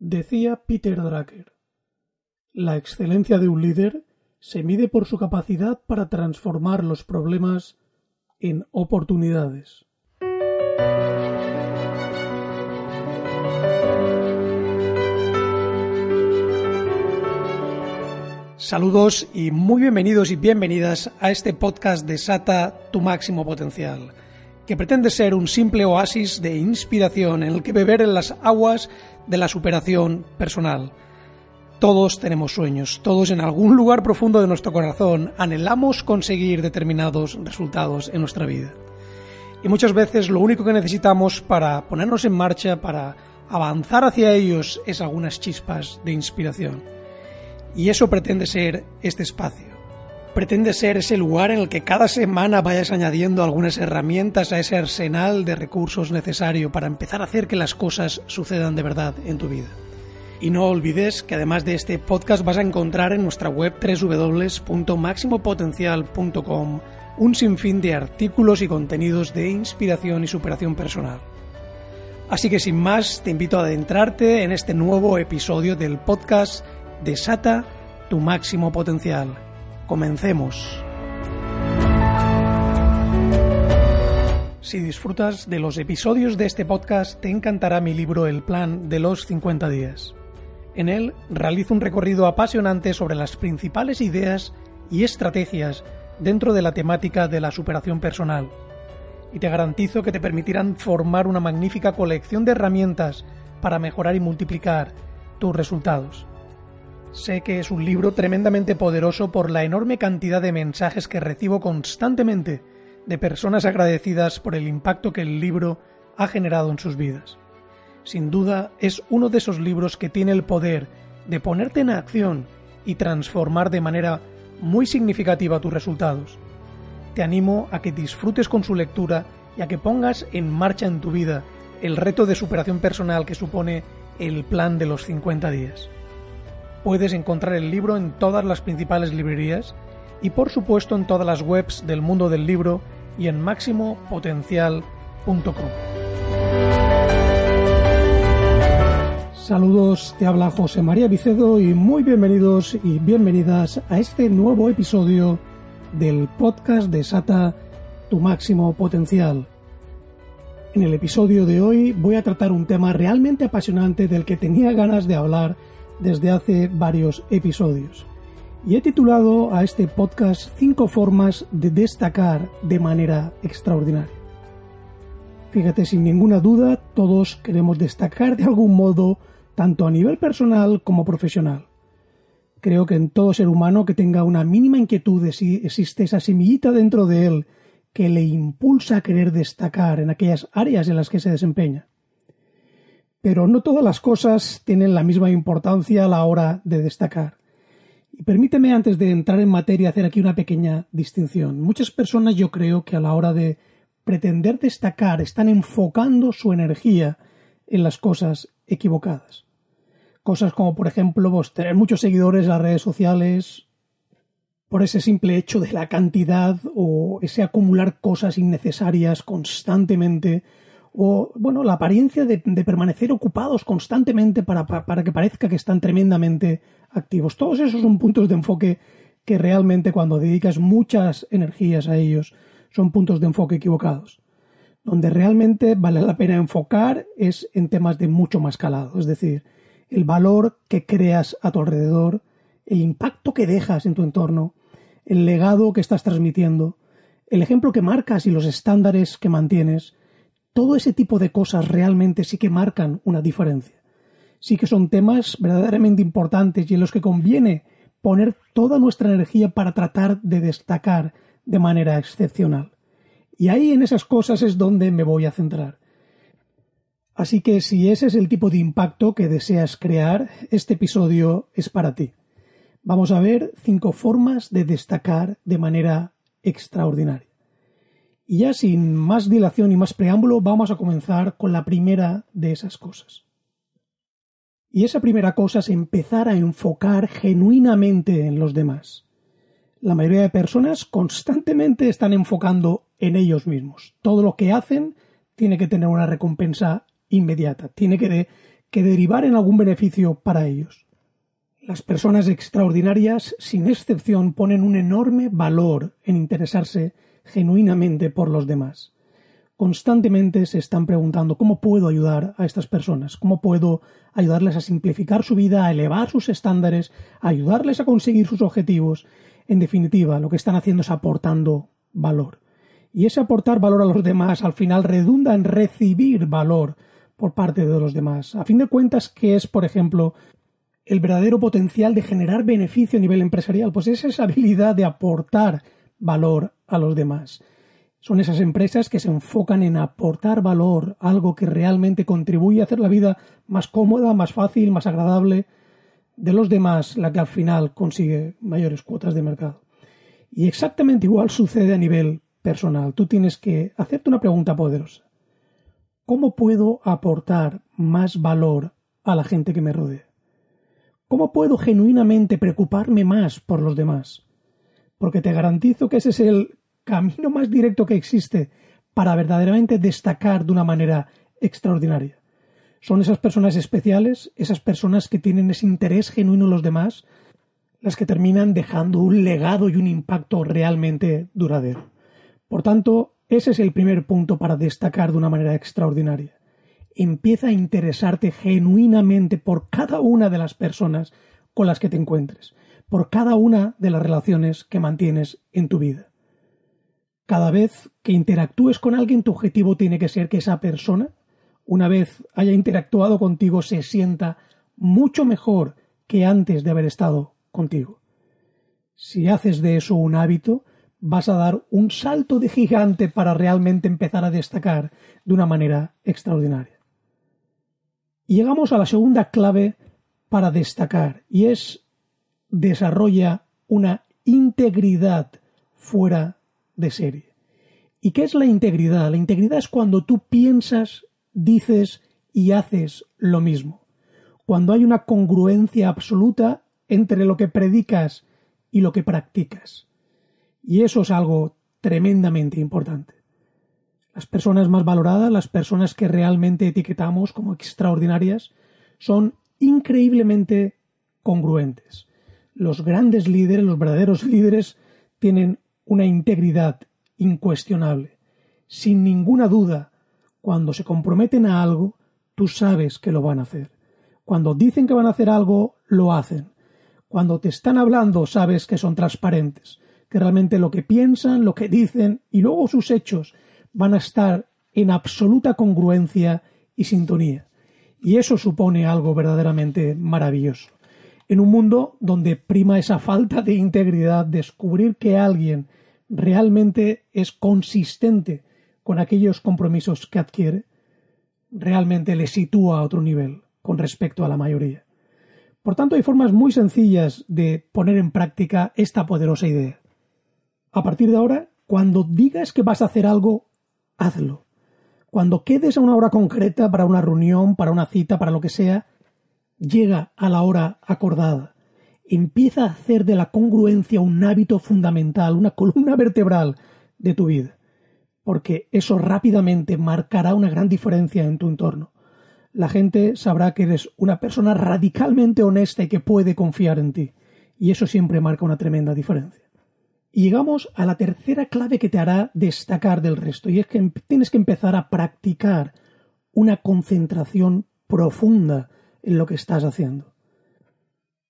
Decía Peter Drucker, la excelencia de un líder se mide por su capacidad para transformar los problemas en oportunidades. Saludos y muy bienvenidos y bienvenidas a este podcast de Sata Tu Máximo Potencial, que pretende ser un simple oasis de inspiración en el que beber en las aguas de la superación personal. Todos tenemos sueños, todos en algún lugar profundo de nuestro corazón anhelamos conseguir determinados resultados en nuestra vida. Y muchas veces lo único que necesitamos para ponernos en marcha, para avanzar hacia ellos, es algunas chispas de inspiración. Y eso pretende ser este espacio. Pretende ser ese lugar en el que cada semana vayas añadiendo algunas herramientas a ese arsenal de recursos necesario para empezar a hacer que las cosas sucedan de verdad en tu vida. Y no olvides que además de este podcast vas a encontrar en nuestra web www.maximopotencial.com un sinfín de artículos y contenidos de inspiración y superación personal. Así que sin más, te invito a adentrarte en este nuevo episodio del podcast Desata tu máximo potencial. Comencemos. Si disfrutas de los episodios de este podcast, te encantará mi libro El Plan de los 50 días. En él realizo un recorrido apasionante sobre las principales ideas y estrategias dentro de la temática de la superación personal. Y te garantizo que te permitirán formar una magnífica colección de herramientas para mejorar y multiplicar tus resultados. Sé que es un libro tremendamente poderoso por la enorme cantidad de mensajes que recibo constantemente de personas agradecidas por el impacto que el libro ha generado en sus vidas. Sin duda es uno de esos libros que tiene el poder de ponerte en acción y transformar de manera muy significativa tus resultados. Te animo a que disfrutes con su lectura y a que pongas en marcha en tu vida el reto de superación personal que supone el plan de los 50 días. Puedes encontrar el libro en todas las principales librerías y por supuesto en todas las webs del mundo del libro y en máximopotencial.com. Saludos, te habla José María Vicedo y muy bienvenidos y bienvenidas a este nuevo episodio del podcast de Sata Tu máximo potencial. En el episodio de hoy voy a tratar un tema realmente apasionante del que tenía ganas de hablar desde hace varios episodios. Y he titulado a este podcast Cinco formas de destacar de manera extraordinaria. Fíjate, sin ninguna duda, todos queremos destacar de algún modo, tanto a nivel personal como profesional. Creo que en todo ser humano que tenga una mínima inquietud de si existe esa semillita dentro de él que le impulsa a querer destacar en aquellas áreas en las que se desempeña. Pero no todas las cosas tienen la misma importancia a la hora de destacar. Y permíteme antes de entrar en materia hacer aquí una pequeña distinción. Muchas personas yo creo que a la hora de pretender destacar están enfocando su energía en las cosas equivocadas. Cosas como por ejemplo pues, tener muchos seguidores en las redes sociales por ese simple hecho de la cantidad o ese acumular cosas innecesarias constantemente o bueno, la apariencia de, permanecer ocupados constantemente para, para, que parezca que están tremendamente activos. Todos esos son puntos de enfoque que realmente cuando dedicas muchas energías a ellos son puntos de enfoque equivocados. Donde realmente vale la pena enfocar es en temas de mucho más calado, es decir, el valor que creas a tu alrededor, el impacto que dejas en tu entorno, el legado que estás transmitiendo, el ejemplo que marcas y los estándares que mantienes, todo ese tipo de cosas realmente sí que marcan una diferencia. Sí que son temas verdaderamente importantes y en los que conviene poner toda nuestra energía para tratar de destacar de manera excepcional. Y ahí en esas cosas es donde me voy a centrar. Así que si ese es el tipo de impacto que deseas crear, este episodio es para ti. Vamos a ver cinco formas de destacar de manera extraordinaria. Y ya sin más dilación y más preámbulo, vamos a comenzar con la primera de esas cosas. Y esa primera cosa es empezar a enfocar genuinamente en los demás. La mayoría de personas constantemente están enfocando en ellos mismos. Todo lo que hacen tiene que tener una recompensa inmediata, tiene que, que derivar en algún beneficio para ellos. Las personas extraordinarias, sin excepción, ponen un enorme valor en interesarse genuinamente por los demás constantemente se están preguntando cómo puedo ayudar a estas personas, cómo puedo ayudarles a simplificar su vida, a elevar sus estándares, a ayudarles a conseguir sus objetivos. En definitiva, lo que están haciendo es aportando valor. Y ese aportar valor a los demás al final redunda en recibir valor por parte de los demás. A fin de cuentas, ¿qué es, por ejemplo, el verdadero potencial de generar beneficio a nivel empresarial? Pues es esa habilidad de aportar valor a los demás. Son esas empresas que se enfocan en aportar valor, algo que realmente contribuye a hacer la vida más cómoda, más fácil, más agradable de los demás, la que al final consigue mayores cuotas de mercado. Y exactamente igual sucede a nivel personal. Tú tienes que hacerte una pregunta poderosa. ¿Cómo puedo aportar más valor a la gente que me rodea? ¿Cómo puedo genuinamente preocuparme más por los demás? Porque te garantizo que ese es el camino más directo que existe para verdaderamente destacar de una manera extraordinaria. Son esas personas especiales, esas personas que tienen ese interés genuino en los demás, las que terminan dejando un legado y un impacto realmente duradero. Por tanto, ese es el primer punto para destacar de una manera extraordinaria. Empieza a interesarte genuinamente por cada una de las personas con las que te encuentres, por cada una de las relaciones que mantienes en tu vida. Cada vez que interactúes con alguien, tu objetivo tiene que ser que esa persona, una vez haya interactuado contigo, se sienta mucho mejor que antes de haber estado contigo. Si haces de eso un hábito, vas a dar un salto de gigante para realmente empezar a destacar de una manera extraordinaria. Llegamos a la segunda clave para destacar, y es desarrolla una integridad fuera de serie. ¿Y qué es la integridad? La integridad es cuando tú piensas, dices y haces lo mismo. Cuando hay una congruencia absoluta entre lo que predicas y lo que practicas. Y eso es algo tremendamente importante. Las personas más valoradas, las personas que realmente etiquetamos como extraordinarias, son increíblemente congruentes. Los grandes líderes, los verdaderos líderes, tienen una integridad incuestionable. Sin ninguna duda, cuando se comprometen a algo, tú sabes que lo van a hacer. Cuando dicen que van a hacer algo, lo hacen. Cuando te están hablando, sabes que son transparentes, que realmente lo que piensan, lo que dicen y luego sus hechos van a estar en absoluta congruencia y sintonía. Y eso supone algo verdaderamente maravilloso. En un mundo donde prima esa falta de integridad, descubrir que alguien realmente es consistente con aquellos compromisos que adquiere, realmente le sitúa a otro nivel con respecto a la mayoría. Por tanto, hay formas muy sencillas de poner en práctica esta poderosa idea. A partir de ahora, cuando digas que vas a hacer algo, hazlo. Cuando quedes a una hora concreta para una reunión, para una cita, para lo que sea, llega a la hora acordada empieza a hacer de la congruencia un hábito fundamental, una columna vertebral de tu vida, porque eso rápidamente marcará una gran diferencia en tu entorno. La gente sabrá que eres una persona radicalmente honesta y que puede confiar en ti, y eso siempre marca una tremenda diferencia. Llegamos a la tercera clave que te hará destacar del resto, y es que em, tienes que empezar a practicar una concentración profunda en lo que estás haciendo.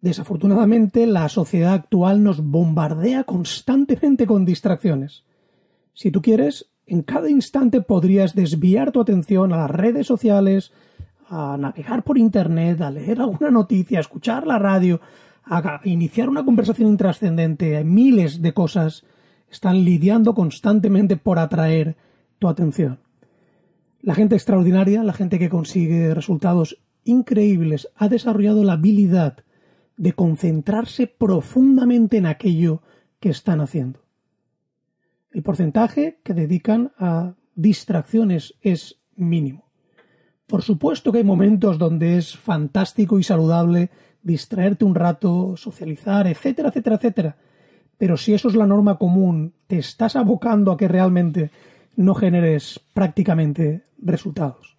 Desafortunadamente, la sociedad actual nos bombardea constantemente con distracciones. Si tú quieres, en cada instante podrías desviar tu atención a las redes sociales, a navegar por Internet, a leer alguna noticia, a escuchar la radio, a iniciar una conversación intrascendente. Miles de cosas están lidiando constantemente por atraer tu atención. La gente extraordinaria, la gente que consigue resultados increíbles, ha desarrollado la habilidad de concentrarse profundamente en aquello que están haciendo. El porcentaje que dedican a distracciones es mínimo. Por supuesto que hay momentos donde es fantástico y saludable distraerte un rato, socializar, etcétera, etcétera, etcétera. Pero si eso es la norma común, te estás abocando a que realmente no generes prácticamente resultados.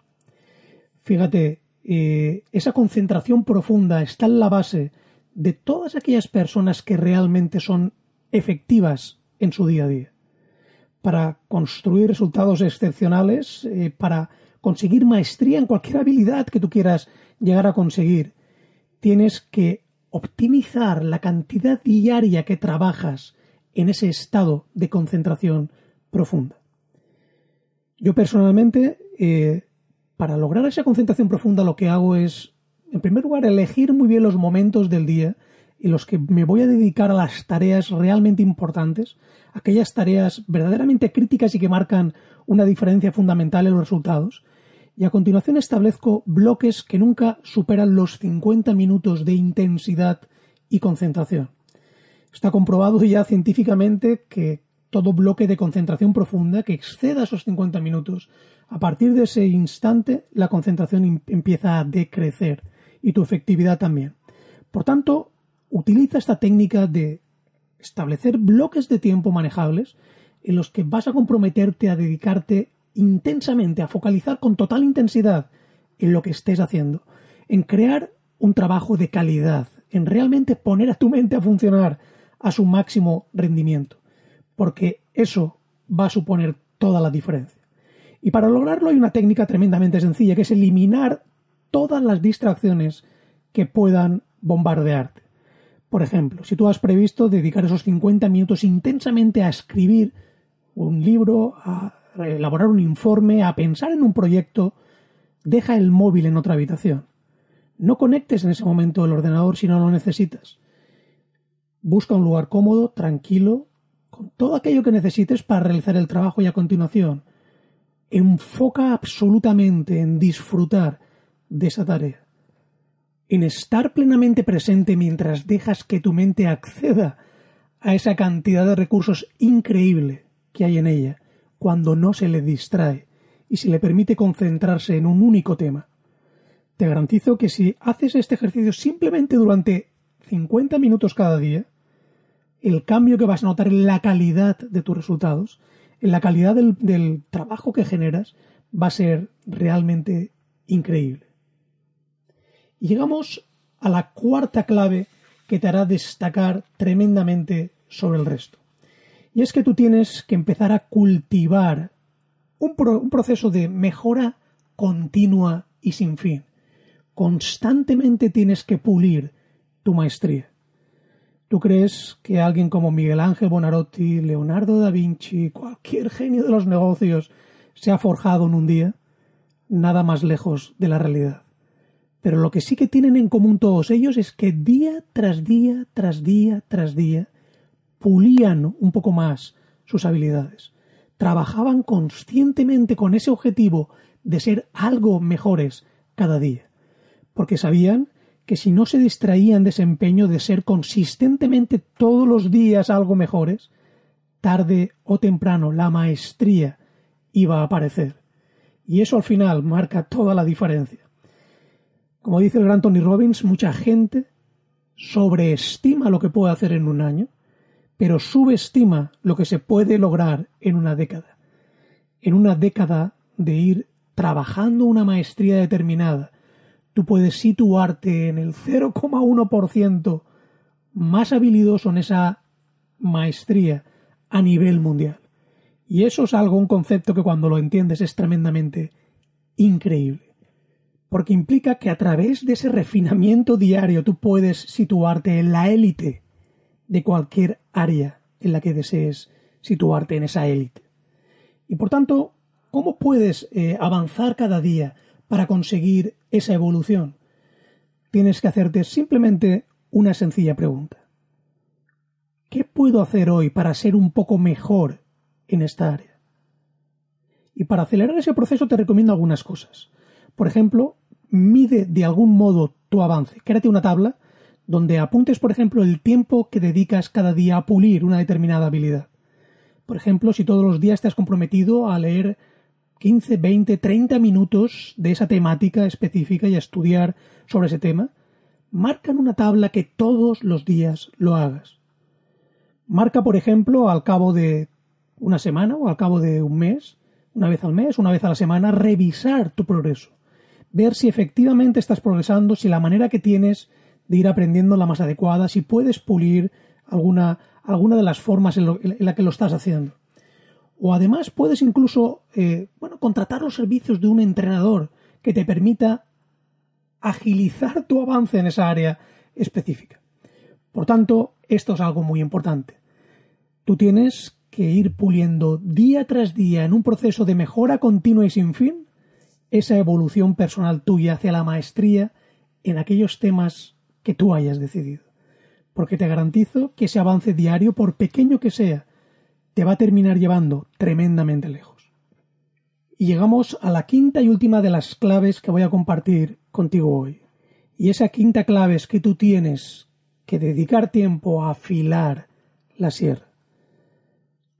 Fíjate, eh, esa concentración profunda está en la base de todas aquellas personas que realmente son efectivas en su día a día. Para construir resultados excepcionales, eh, para conseguir maestría en cualquier habilidad que tú quieras llegar a conseguir, tienes que optimizar la cantidad diaria que trabajas en ese estado de concentración profunda. Yo personalmente, eh, para lograr esa concentración profunda, lo que hago es, en primer lugar, elegir muy bien los momentos del día en los que me voy a dedicar a las tareas realmente importantes, aquellas tareas verdaderamente críticas y que marcan una diferencia fundamental en los resultados. Y a continuación establezco bloques que nunca superan los 50 minutos de intensidad y concentración. Está comprobado ya científicamente que todo bloque de concentración profunda que exceda esos 50 minutos, a partir de ese instante la concentración empieza a decrecer y tu efectividad también. Por tanto, utiliza esta técnica de establecer bloques de tiempo manejables en los que vas a comprometerte a dedicarte intensamente, a focalizar con total intensidad en lo que estés haciendo, en crear un trabajo de calidad, en realmente poner a tu mente a funcionar a su máximo rendimiento, porque eso va a suponer toda la diferencia. Y para lograrlo hay una técnica tremendamente sencilla, que es eliminar todas las distracciones que puedan bombardearte. Por ejemplo, si tú has previsto dedicar esos 50 minutos intensamente a escribir un libro, a elaborar un informe, a pensar en un proyecto, deja el móvil en otra habitación. No conectes en ese momento el ordenador si no lo necesitas. Busca un lugar cómodo, tranquilo, con todo aquello que necesites para realizar el trabajo y a continuación enfoca absolutamente en disfrutar de esa tarea en estar plenamente presente mientras dejas que tu mente acceda a esa cantidad de recursos increíble que hay en ella, cuando no se le distrae y se le permite concentrarse en un único tema. Te garantizo que si haces este ejercicio simplemente durante 50 minutos cada día, el cambio que vas a notar en la calidad de tus resultados, en la calidad del, trabajo que generas, va a ser realmente increíble. Y llegamos a la cuarta clave que te hará destacar tremendamente sobre el resto. Y es que tú tienes que empezar a cultivar un proceso de mejora continua y sin fin. Constantemente tienes que pulir tu maestría. ¿Tú crees que alguien como Miguel Ángel Bonarotti, Leonardo da Vinci, cualquier genio de los negocios se ha forjado en un día? Nada más lejos de la realidad. Pero lo que sí que tienen en común todos ellos es que día tras día, tras día, tras día, pulían un poco más sus habilidades. Trabajaban conscientemente con ese objetivo de ser algo mejores cada día. Porque sabían que si no se distraían de ese empeño de ser consistentemente todos los días algo mejores, tarde o temprano la maestría iba a aparecer. Y eso al final marca toda la diferencia. Como dice el gran Tony Robbins, mucha gente sobreestima lo que puede hacer en un año, pero subestima lo que se puede lograr en una década. En una década de ir trabajando una maestría determinada, tú puedes situarte en el 0,1% más habilidoso en esa maestría a nivel mundial. Y eso es algo, un concepto que cuando lo entiendes es tremendamente increíble porque implica que a través de ese refinamiento diario tú puedes situarte en la élite de cualquier área en la que desees situarte en esa élite. Y por tanto, ¿cómo puedes eh, avanzar cada día para conseguir esa evolución? Tienes que hacerte simplemente una sencilla pregunta. ¿Qué puedo hacer hoy para ser un poco mejor en esta área? Y para acelerar ese proceso te recomiendo algunas cosas. Por ejemplo, mide de algún modo tu avance. Créate una tabla donde apuntes, por ejemplo, el tiempo que dedicas cada día a pulir una determinada habilidad. Por ejemplo, si todos los días te has comprometido a leer 15, 20, 30 minutos de esa temática específica y a estudiar sobre ese tema, marca en una tabla que todos los días lo hagas. Marca, por ejemplo, al cabo de una semana o al cabo de un mes, una vez al mes, una vez a la semana, revisar tu progreso. Ver si efectivamente estás progresando, si la manera que tienes de ir aprendiendo la más adecuada, si puedes pulir alguna, alguna de las formas en, la que lo estás haciendo. O además puedes incluso eh, bueno, contratar los servicios de un entrenador que te permita agilizar tu avance en esa área específica. Por tanto, esto es algo muy importante. Tú tienes que ir puliendo día tras día en un proceso de mejora continua y sin fin esa evolución personal tuya hacia la maestría en aquellos temas que tú hayas decidido. Porque te garantizo que ese avance diario, por pequeño que sea, te va a terminar llevando tremendamente lejos. Y llegamos a la quinta y última de las claves que voy a compartir contigo hoy. Y esa quinta clave es que tú tienes que dedicar tiempo a afilar la sierra.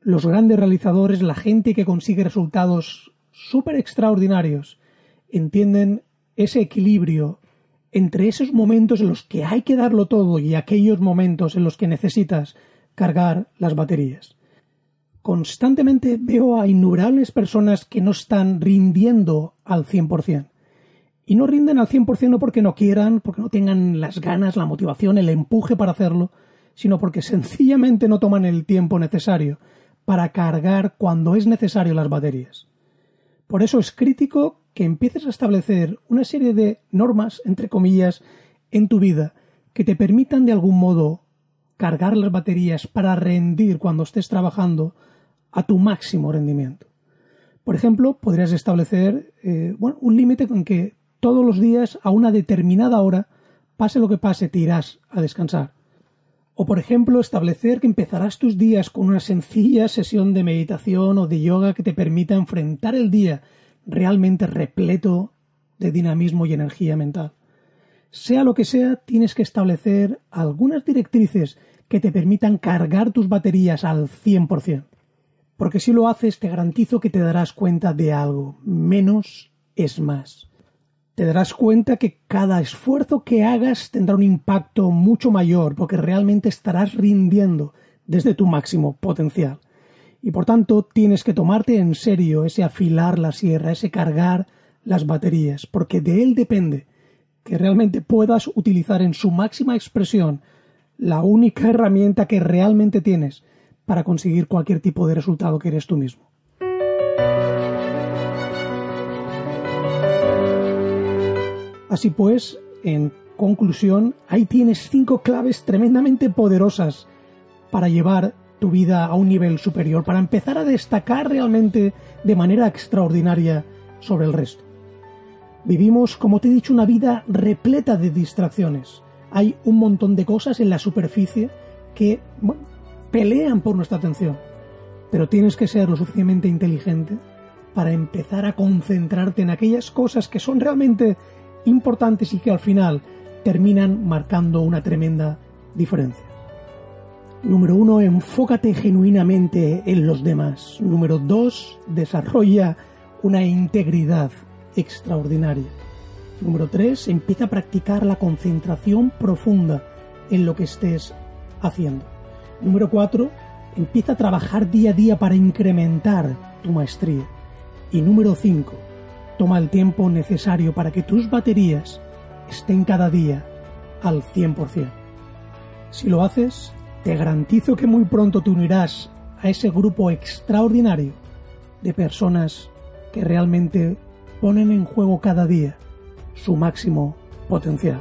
Los grandes realizadores, la gente que consigue resultados súper extraordinarios, entienden ese equilibrio entre esos momentos en los que hay que darlo todo y aquellos momentos en los que necesitas cargar las baterías. Constantemente veo a innumerables personas que no están rindiendo al 100%. Y no rinden al 100% no porque no quieran, porque no tengan las ganas, la motivación, el empuje para hacerlo, sino porque sencillamente no toman el tiempo necesario para cargar cuando es necesario las baterías. Por eso es crítico que empieces a establecer una serie de normas, entre comillas, en tu vida que te permitan de algún modo cargar las baterías para rendir cuando estés trabajando a tu máximo rendimiento. Por ejemplo, podrías establecer eh, un límite con que todos los días a una determinada hora, pase lo que pase, te irás a descansar. O por ejemplo, establecer que empezarás tus días con una sencilla sesión de meditación o de yoga que te permita enfrentar el día realmente repleto de dinamismo y energía mental. Sea lo que sea, tienes que establecer algunas directrices que te permitan cargar tus baterías al 100%. Porque si lo haces, te garantizo que te darás cuenta de algo. Menos es más. Te darás cuenta que cada esfuerzo que hagas tendrá un impacto mucho mayor porque realmente estarás rindiendo desde tu máximo potencial. Y por tanto tienes que tomarte en serio ese afilar la sierra, ese cargar las baterías, porque de él depende que realmente puedas utilizar en su máxima expresión la única herramienta que realmente tienes para conseguir cualquier tipo de resultado que eres tú mismo. Así pues, en conclusión, ahí tienes cinco claves tremendamente poderosas para llevar tu vida a un nivel superior, para empezar a destacar realmente de manera extraordinaria sobre el resto. Vivimos, como te he dicho, una vida repleta de distracciones. Hay un montón de cosas en la superficie que pelean por nuestra atención. Pero tienes que ser lo suficientemente inteligente para empezar a concentrarte en aquellas cosas que son realmente importantes y que al final terminan marcando una tremenda diferencia. Número uno, enfócate genuinamente en los demás. Número dos, desarrolla una integridad extraordinaria. Número tres, empieza a practicar la concentración profunda en lo que estés haciendo. Número cuatro, empieza a trabajar día a día para incrementar tu maestría. Y número cinco, toma el tiempo necesario para que tus baterías estén cada día al 100%. Si lo haces, te garantizo que muy pronto te unirás a ese grupo extraordinario de personas que realmente ponen en juego cada día su máximo potencial.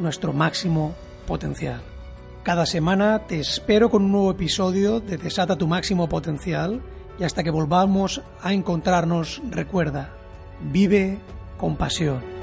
nuestro máximo potencial. Cada semana te espero con un nuevo episodio de Desata tu máximo potencial y hasta que volvamos a encontrarnos recuerda, vive con pasión.